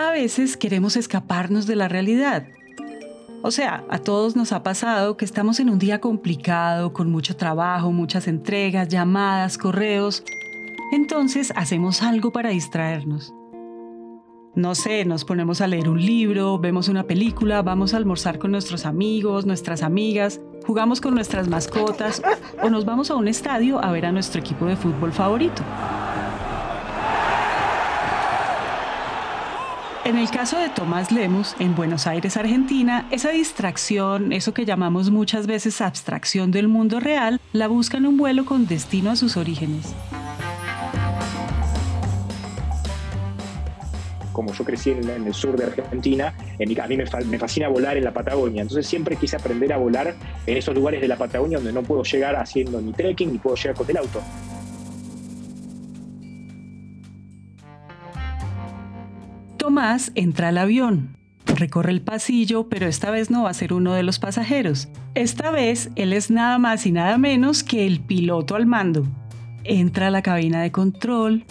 A veces queremos escaparnos de la realidad. O sea, a todos nos ha pasado que estamos en un día complicado, con mucho trabajo, muchas entregas, llamadas, correos. Entonces hacemos algo para distraernos. No sé, nos ponemos a leer un libro, vemos una película, vamos a almorzar con nuestros amigos, nuestras amigas, jugamos con nuestras mascotas o nos vamos a un estadio a ver a nuestro equipo de fútbol favorito. En el caso de Tomás Lemos, en Buenos Aires, Argentina, esa distracción, eso que llamamos muchas veces abstracción del mundo real, la busca en un vuelo con destino a sus orígenes. como yo crecí en, el sur de Argentina, a mí me, fascina volar en la Patagonia, entonces siempre quise aprender a volar en esos lugares de la Patagonia donde no puedo llegar haciendo ni trekking ni puedo llegar con el auto. Tomás entra al avión, recorre el pasillo, pero esta vez no va a ser uno de los pasajeros. Esta vez él es nada más y nada menos que el piloto al mando. Entra a la cabina de control,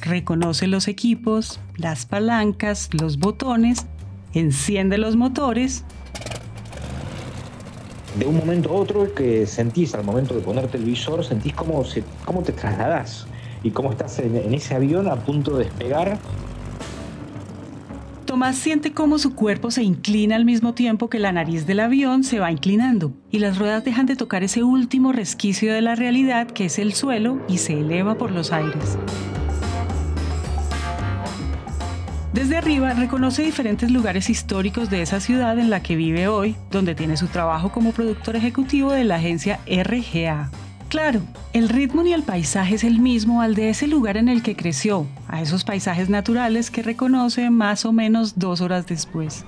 reconoce los equipos, las palancas, los botones, enciende los motores. De un momento a otro que sentís al momento de ponerte el visor, sentís cómo, cómo te trasladás y cómo estás en ese avión a punto de despegar Tomás siente cómo su cuerpo se inclina al mismo tiempo que la nariz del avión se va inclinando y las ruedas dejan de tocar ese último resquicio de la realidad que es el suelo y se eleva por los aires. Desde arriba reconoce diferentes lugares históricos de esa ciudad en la que vive hoy, donde tiene su trabajo como productor ejecutivo de la agencia RGA. Claro, el ritmo ni el paisaje es el mismo al de ese lugar en el que creció, a esos paisajes naturales que reconoce más o menos dos horas después.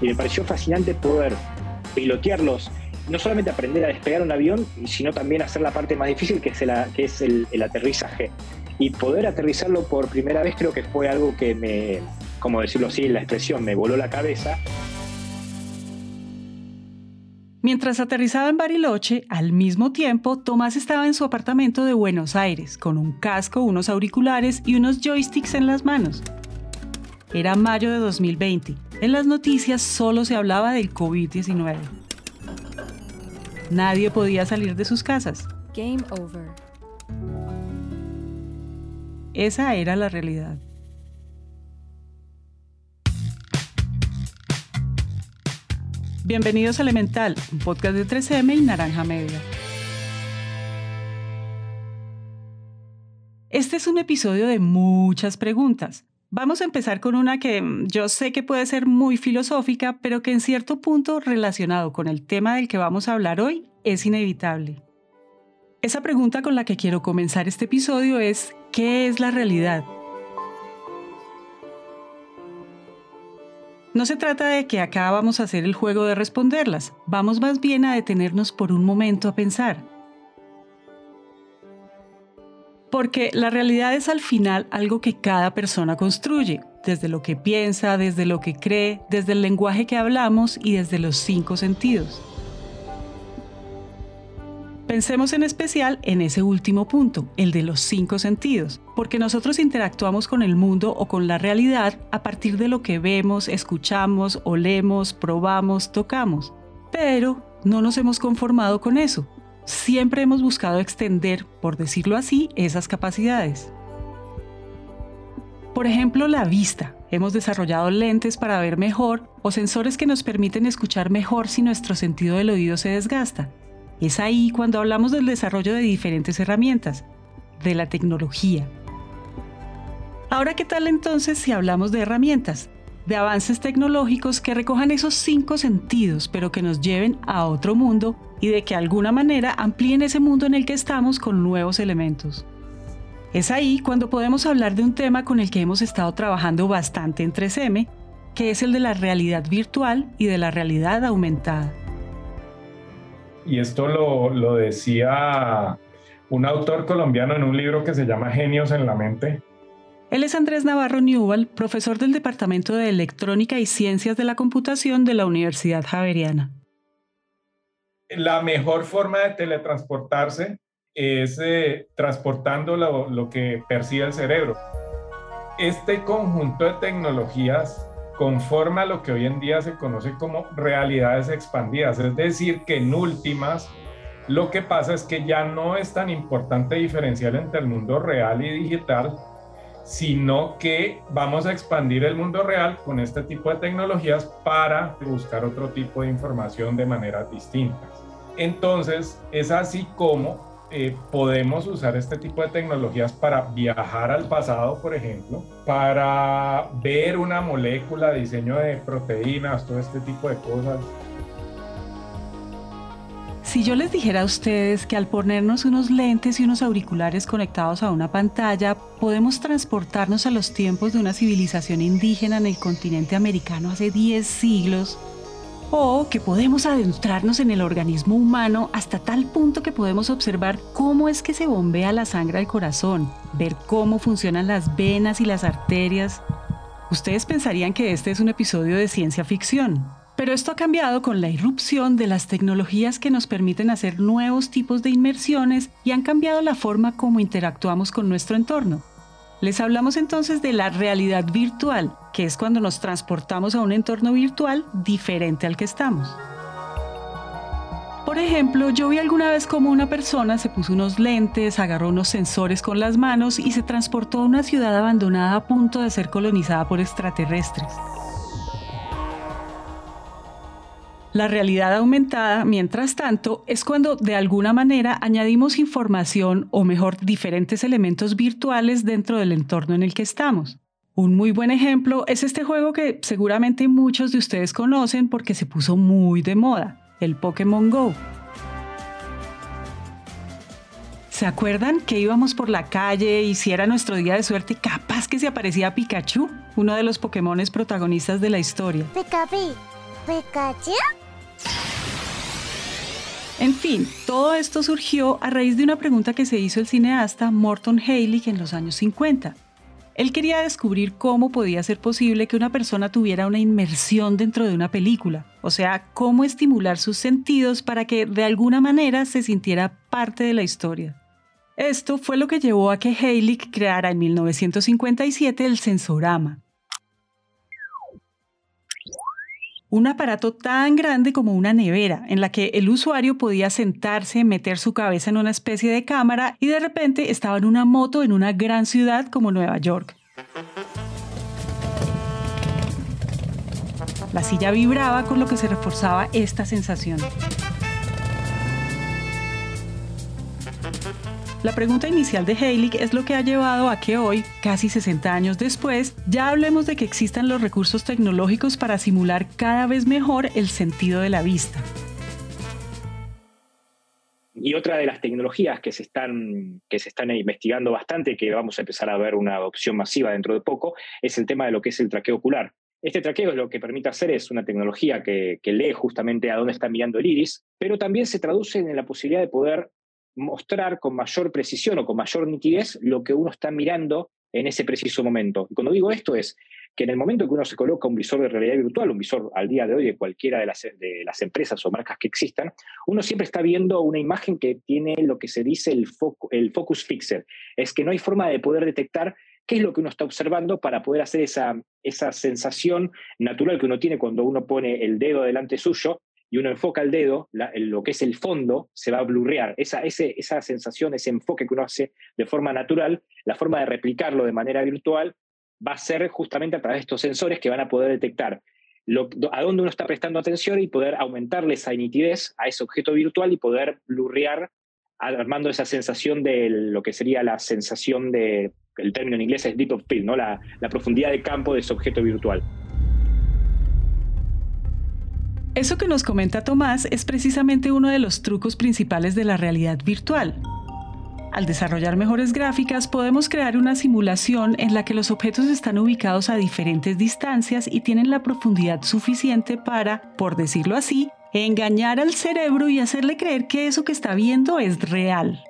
Y me pareció fascinante poder pilotearlos, no solamente aprender a despegar un avión, sino también hacer la parte más difícil que es el aterrizaje y poder aterrizarlo por primera vez creo que fue algo que me, como decirlo así, la expresión, me voló la cabeza. Mientras aterrizaba en Bariloche, al mismo tiempo, Tomás estaba en su apartamento de Buenos Aires, con un casco, unos auriculares y unos joysticks en las manos. Era mayo de 2020. En las noticias solo se hablaba del COVID-19. Nadie podía salir de sus casas. Game over. Esa era la realidad. Bienvenidos a Elemental, un podcast de 3M y Naranja Media. Este es un episodio de muchas preguntas. Vamos a empezar con una que mm, yo sé que puede ser muy filosófica, pero que en cierto punto relacionado con el tema del que vamos a hablar hoy es inevitable. Esa pregunta con la que quiero comenzar este episodio es, ¿qué es la realidad? No se trata de que acá vamos a hacer el juego de responderlas, vamos más bien a detenernos por un momento a pensar. Porque la realidad es al final algo que cada persona construye, desde lo que piensa, desde lo que cree, desde el lenguaje que hablamos y desde los cinco sentidos. Pensemos en especial en ese último punto, el de los cinco sentidos, porque nosotros interactuamos con el mundo o con la realidad a partir de lo que vemos, escuchamos, olemos, probamos, tocamos. Pero no nos hemos conformado con eso. Siempre hemos buscado extender, por decirlo así, esas capacidades. Por ejemplo, la vista. Hemos desarrollado lentes para ver mejor o sensores que nos permiten escuchar mejor si nuestro sentido del oído se desgasta. Es ahí cuando hablamos del desarrollo de diferentes herramientas, de la tecnología. Ahora, ¿qué tal entonces si hablamos de herramientas? De avances tecnológicos que recojan esos cinco sentidos, pero que nos lleven a otro mundo y de que alguna manera amplíen ese mundo en el que estamos con nuevos elementos. Es ahí cuando podemos hablar de un tema con el que hemos estado trabajando bastante en 3M, que es el de la realidad virtual y de la realidad aumentada y esto lo, decía un autor colombiano en un libro que se llama Genios en la Mente. Él es Andrés Navarro Newell, profesor del Departamento de Electrónica y Ciencias de la Computación de la Universidad Javeriana. La mejor forma de teletransportarse es eh, transportando lo, lo que percibe el cerebro. este conjunto de tecnologías conforma lo que hoy en día se conoce como realidades expandidas, es decir, que en últimas lo que pasa es que ya no es tan importante diferenciar entre el mundo real y digital, sino que vamos a expandir el mundo real con este tipo de tecnologías para buscar otro tipo de información de maneras distintas. Entonces, es así como eh, podemos usar este tipo de tecnologías para viajar al pasado, por ejemplo, para ver una molécula, diseño de proteínas, todo este tipo de cosas. Si yo les dijera a ustedes que al ponernos unos lentes y unos auriculares conectados a una pantalla, podemos transportarnos a los tiempos de una civilización indígena en el continente americano hace 10 siglos, o que podemos adentrarnos en el organismo humano hasta tal punto que podemos observar cómo es que se bombea la sangre al corazón, ver cómo funcionan las venas y las arterias. Ustedes pensarían que este es un episodio de ciencia ficción, pero esto ha cambiado con la irrupción de las tecnologías que nos permiten hacer nuevos tipos de inmersiones y han cambiado la forma como interactuamos con nuestro entorno. Les hablamos entonces de la realidad virtual, que es cuando nos transportamos a un entorno virtual diferente al que estamos. Por ejemplo, yo vi alguna vez como una persona se puso unos lentes, agarró unos sensores con las manos y se transportó a una ciudad abandonada a punto de ser colonizada por extraterrestres. La realidad aumentada, mientras tanto, es cuando de alguna manera añadimos información o mejor diferentes elementos virtuales dentro del entorno en el que estamos. Un muy buen ejemplo es este juego que seguramente muchos de ustedes conocen porque se puso muy de moda, el Pokémon Go. ¿Se acuerdan que íbamos por la calle y si era nuestro día de suerte, capaz que se aparecía Pikachu, uno de los Pokémones protagonistas de la historia? Pikachu. En fin, todo esto surgió a raíz de una pregunta que se hizo el cineasta Morton Heilig en los años 50. Él quería descubrir cómo podía ser posible que una persona tuviera una inmersión dentro de una película, o sea, cómo estimular sus sentidos para que de alguna manera se sintiera parte de la historia. Esto fue lo que llevó a que Heilig creara en 1957 el sensorama, un aparato tan grande como una nevera, en la que el usuario podía sentarse, meter su cabeza en una especie de cámara y de repente estaba en una moto en una gran ciudad como Nueva York. La silla vibraba con lo que se reforzaba esta sensación. La pregunta inicial de Heilig es lo que ha llevado a que hoy, casi 60 años después, ya hablemos de que existan los recursos tecnológicos para simular cada vez mejor el sentido de la vista. Y otra de las tecnologías que se, están, que se están investigando bastante, que vamos a empezar a ver una adopción masiva dentro de poco, es el tema de lo que es el traqueo ocular. Este traqueo lo que permite hacer es una tecnología que, que, lee justamente a dónde está mirando el iris, pero también se traduce en la posibilidad de poder mostrar con mayor precisión o con mayor nitidez lo que uno está mirando en ese preciso momento. Cuando digo esto es que en el momento que uno se coloca un visor de realidad virtual, un visor al día de hoy de cualquiera de las, de las empresas o marcas que existan, uno siempre está viendo una imagen que tiene lo que se dice el, el focus fixer. Es que no hay forma de poder detectar qué es lo que uno está observando para poder hacer esa, esa sensación natural que uno tiene cuando uno pone el dedo delante suyo y uno enfoca el dedo, lo que es el fondo se va a blurrear. Esa, esa sensación, ese enfoque que uno hace de forma natural, la forma de replicarlo de manera virtual va a ser justamente a través de estos sensores que van a poder detectar a dónde uno está prestando atención y poder aumentarle esa nitidez a ese objeto virtual y poder blurrear armando esa sensación de lo que sería la sensación de, el término en inglés es deep of field, ¿no? la, la profundidad de campo de ese objeto virtual. Eso que nos comenta Tomás es precisamente uno de los trucos principales de la realidad virtual. Al desarrollar mejores gráficas podemos crear una simulación en la que los objetos están ubicados a diferentes distancias y tienen la profundidad suficiente para, por decirlo así, engañar al cerebro y hacerle creer que eso que está viendo es real.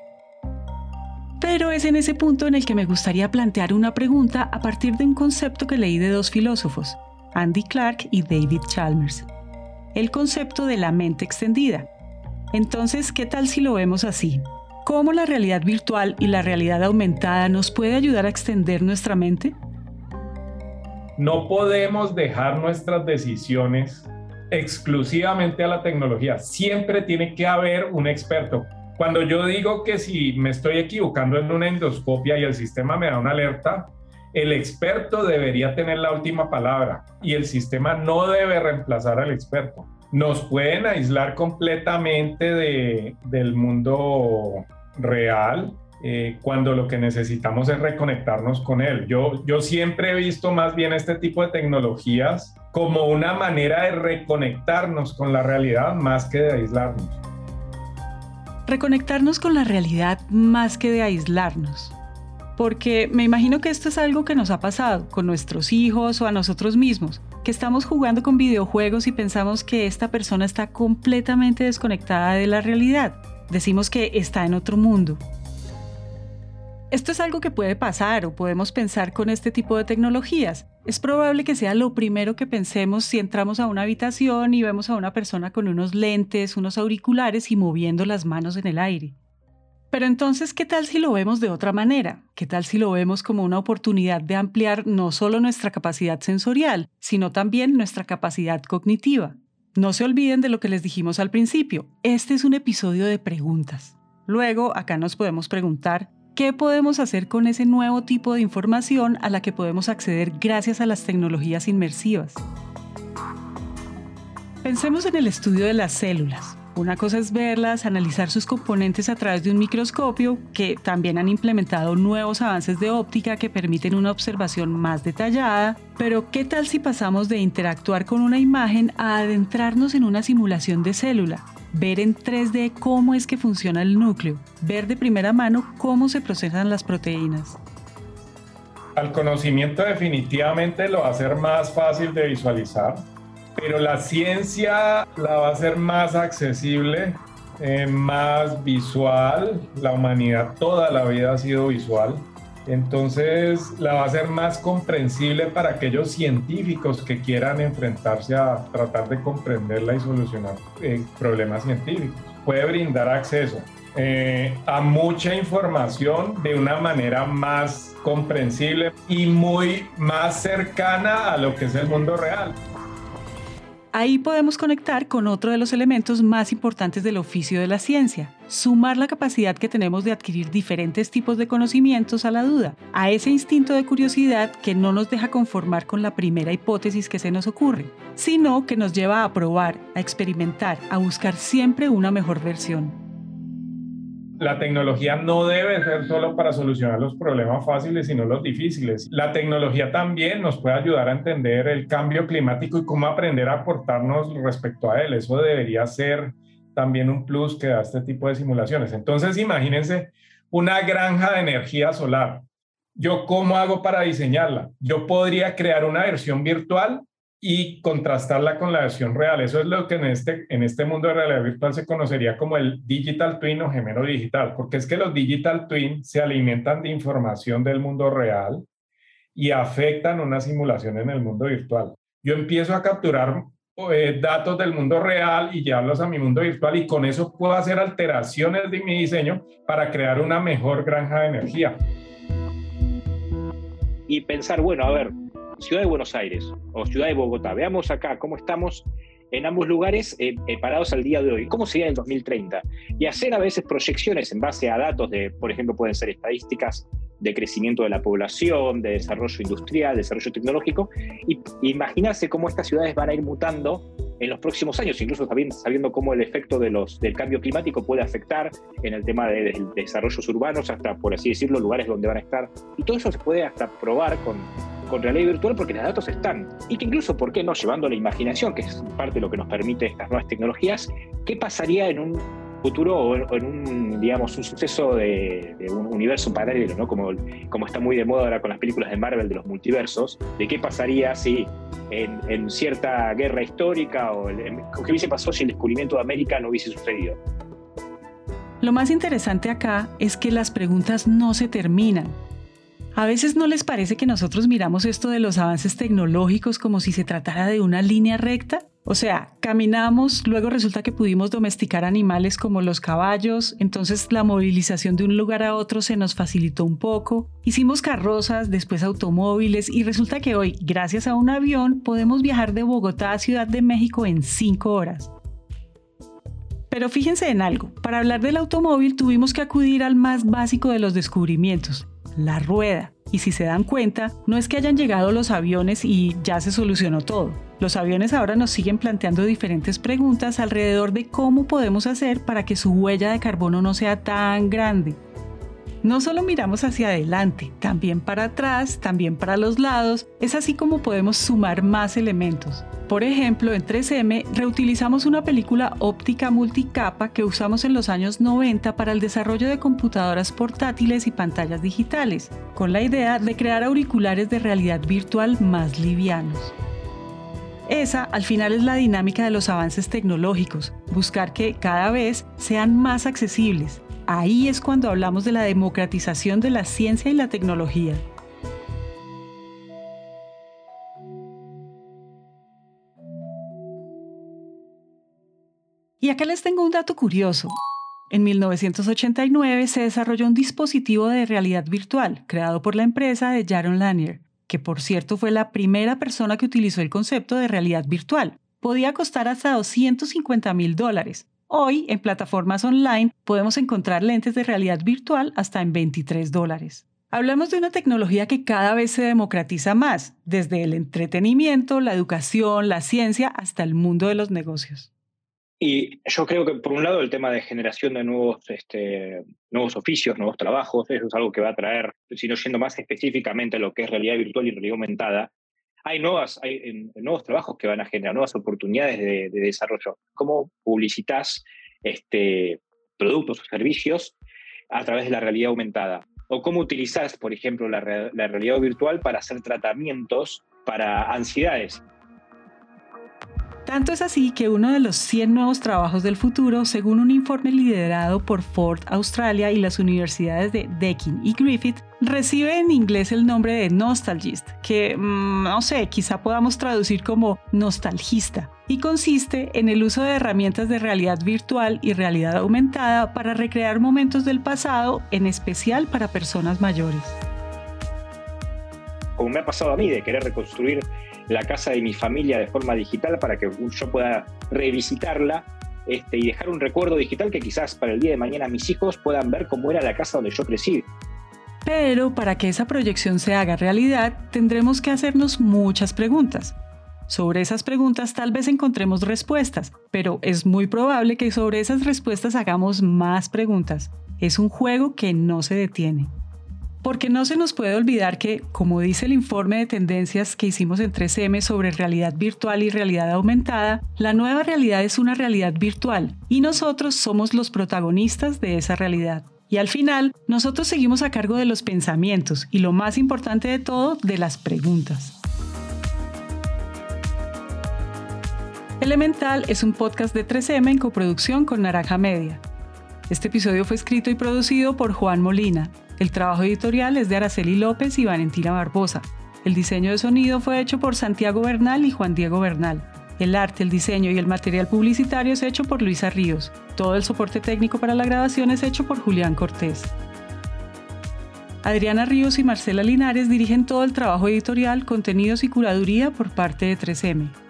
Pero es en ese punto en el que me gustaría plantear una pregunta a partir de un concepto que leí de dos filósofos, Andy Clark y David Chalmers el concepto de la mente extendida. Entonces, ¿qué tal si lo vemos así? ¿Cómo la realidad virtual y la realidad aumentada nos puede ayudar a extender nuestra mente? No podemos dejar nuestras decisiones exclusivamente a la tecnología. Siempre tiene que haber un experto. Cuando yo digo que si me estoy equivocando en una endoscopia y el sistema me da una alerta, el experto debería tener la última palabra y el sistema no debe reemplazar al experto. Nos pueden aislar completamente del mundo real, eh, cuando lo que necesitamos es reconectarnos con él. Yo, yo siempre he visto más bien este tipo de tecnologías como una manera de reconectarnos con la realidad más que de aislarnos. Reconectarnos con la realidad más que de aislarnos. Porque me imagino que esto es algo que nos ha pasado con nuestros hijos o a nosotros mismos, que estamos jugando con videojuegos y pensamos que esta persona está completamente desconectada de la realidad. Decimos que está en otro mundo, esto es algo que puede pasar o podemos pensar con este tipo de tecnologías. Es probable que sea lo primero que pensemos si entramos a una habitación y vemos a una persona con unos lentes, unos auriculares y moviendo las manos en el aire. Pero entonces, ¿qué tal si lo vemos de otra manera? ¿Qué tal si lo vemos como una oportunidad de ampliar no solo nuestra capacidad sensorial, sino también nuestra capacidad cognitiva? No se olviden de lo que les dijimos al principio. Este es un episodio de preguntas. Luego, acá nos podemos preguntar, ¿Qué podemos hacer con ese nuevo tipo de información a la que podemos acceder gracias a las tecnologías inmersivas? Pensemos en el estudio de las células. Una cosa es verlas, analizar sus componentes a través de un microscopio, que también han implementado nuevos avances de óptica que permiten una observación más detallada, pero ¿qué tal si pasamos de interactuar con una imagen a adentrarnos en una simulación de célula? ver en 3D cómo es que funciona el núcleo, ver de primera mano cómo se procesan las proteínas. Al conocimiento definitivamente lo va a hacer más fácil de visualizar, pero la ciencia la va a hacer más accesible, eh, más visual. La humanidad toda la vida ha sido visual. Entonces la va a ser más comprensible para aquellos científicos que quieran enfrentarse a tratar de comprenderla y solucionar eh, problemas científicos. Puede brindar acceso eh, a mucha información de una manera más comprensible y muy más cercana a lo que es el mundo real. Ahí podemos conectar con otro de los elementos más importantes del oficio de la ciencia, sumar la capacidad que tenemos de adquirir diferentes tipos de conocimientos a la duda, a ese instinto de curiosidad que no nos deja conformar con la primera hipótesis que se nos ocurre, sino que nos lleva a probar, a experimentar, a buscar siempre una mejor versión la tecnología no debe ser solo para solucionar los problemas fáciles, sino los difíciles. La tecnología también nos puede ayudar a entender el cambio climático y cómo aprender a aportarnos respecto a él. Eso debería ser también un plus que da este tipo de simulaciones. Entonces, imagínense una granja de energía solar. ¿Yo cómo hago para diseñarla? Yo podría crear una versión virtual y contrastarla con la versión real. Eso es lo que en este, en este mundo de realidad virtual se conocería como el digital twin o gemelo digital, porque es que los digital twin se alimentan de información del mundo real y afectan una simulación en el mundo virtual. Yo empiezo a capturar eh, datos del mundo real y llevarlos a mi mundo virtual y con eso puedo hacer alteraciones de mi diseño para crear una mejor granja de energía. Y pensar, bueno, a ver, Ciudad de Buenos Aires o Ciudad de Bogotá. Veamos acá cómo estamos en ambos lugares eh, eh, parados al día de hoy, cómo sería en el 2030, y hacer a veces proyecciones en base a datos de, por ejemplo, pueden ser estadísticas de crecimiento de la población, de desarrollo industrial, desarrollo tecnológico, y imaginarse cómo estas ciudades van a ir mutando en los próximos años, incluso sabiendo cómo el efecto de los, del cambio climático puede afectar en el tema de, de, desarrollos urbanos, hasta, por así decirlo, lugares donde van a estar. Y todo eso se puede hasta probar con, con realidad virtual porque los datos están. Y que incluso, ¿por qué no? Llevando la imaginación, que es parte de lo que nos permite estas nuevas tecnologías, ¿qué pasaría en un futuro o en un, digamos, un suceso de, un universo paralelo, ¿no? Como, como está muy de moda ahora con las películas de Marvel de los multiversos, de qué pasaría si en, cierta guerra histórica o qué hubiese pasado si el descubrimiento de América no hubiese sucedido. Lo más interesante acá es que las preguntas no se terminan, a veces no les parece que nosotros miramos esto de los avances tecnológicos como si se tratara de una línea recta. O sea, caminamos, luego resulta que pudimos domesticar animales como los caballos, entonces la movilización de un lugar a otro se nos facilitó un poco, hicimos carrozas, después automóviles y resulta que hoy, gracias a un avión, podemos viajar de Bogotá a Ciudad de México en 5 horas. Pero fíjense en algo, para hablar del automóvil tuvimos que acudir al más básico de los descubrimientos, la rueda. Y si se dan cuenta, no es que hayan llegado los aviones y ya se solucionó todo. Los aviones ahora nos siguen planteando diferentes preguntas alrededor de cómo podemos hacer para que su huella de carbono no sea tan grande. No solo miramos hacia adelante, también para atrás, también para los lados, es así como podemos sumar más elementos. Por ejemplo, en 3M reutilizamos una película óptica multicapa que usamos en los años 90 para el desarrollo de computadoras portátiles y pantallas digitales, con la idea de crear auriculares de realidad virtual más livianos. Esa al final es la dinámica de los avances tecnológicos, buscar que cada vez sean más accesibles, Ahí es cuando hablamos de la democratización de la ciencia y la tecnología. Y acá les tengo un dato curioso. En 1989 se desarrolló un dispositivo de realidad virtual creado por la empresa de Jaron Lanier, que por cierto fue la primera persona que utilizó el concepto de realidad virtual. Podía costar hasta 250 mil dólares, Hoy, en plataformas online, podemos encontrar lentes de realidad virtual hasta en 23 dólares. Hablamos de una tecnología que cada vez se democratiza más, desde el entretenimiento, la educación, la ciencia, hasta el mundo de los negocios. Y yo creo que, por un lado, el tema de generación de nuevos, este, nuevos oficios, nuevos trabajos, eso es algo que va a traer, si no yendo más específicamente lo que es realidad virtual y realidad aumentada, hay, nuevas, hay nuevos trabajos que van a generar nuevas oportunidades de, desarrollo. ¿Cómo publicitas este, productos o servicios a través de la realidad aumentada? ¿O cómo utilizas, por ejemplo, la, la realidad virtual para hacer tratamientos para ansiedades? Tanto es así que uno de los 100 nuevos trabajos del futuro, según un informe liderado por Ford Australia y las universidades de Deakin y Griffith, recibe en inglés el nombre de Nostalgist, que mm, no sé, quizá podamos traducir como nostalgista, y consiste en el uso de herramientas de realidad virtual y realidad aumentada para recrear momentos del pasado, en especial para personas mayores. Como me ha pasado a mí de querer reconstruir la casa de mi familia de forma digital para que yo pueda revisitarla este, y dejar un recuerdo digital que quizás para el día de mañana mis hijos puedan ver cómo era la casa donde yo crecí. Pero para que esa proyección se haga realidad, tendremos que hacernos muchas preguntas. Sobre esas preguntas tal vez encontremos respuestas, pero es muy probable que sobre esas respuestas hagamos más preguntas. Es un juego que no se detiene. Porque no se nos puede olvidar que, como dice el informe de tendencias que hicimos en 3M sobre realidad virtual y realidad aumentada, la nueva realidad es una realidad virtual y nosotros somos los protagonistas de esa realidad. Y al final, nosotros seguimos a cargo de los pensamientos y lo más importante de todo, de las preguntas. Elemental es un podcast de 3M en coproducción con Naranja Media. Este episodio fue escrito y producido por Juan Molina, el trabajo editorial es de Araceli López y Valentina Barbosa. El diseño de sonido fue hecho por Santiago Bernal y Juan Diego Bernal. El arte, el diseño y el material publicitario es hecho por Luisa Ríos. Todo el soporte técnico para la grabación es hecho por Julián Cortés. Adriana Ríos y Marcela Linares dirigen todo el trabajo editorial, contenidos y curaduría por parte de 3M.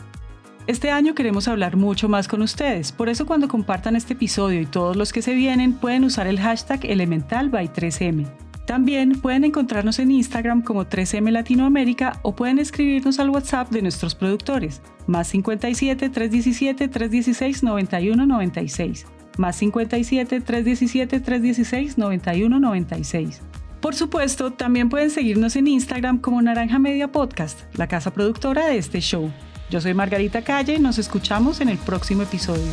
Este año queremos hablar mucho más con ustedes, por eso cuando compartan este episodio y todos los que se vienen pueden usar el hashtag Elemental by 3M. También pueden encontrarnos en Instagram como 3M Latinoamérica o pueden escribirnos al WhatsApp de nuestros productores, más 57 317 316 91 96, más 57 317 316 91 96. Por supuesto, también pueden seguirnos en Instagram como Naranja Media Podcast, la casa productora de este show. Yo soy Margarita Calle nos escuchamos en el próximo episodio.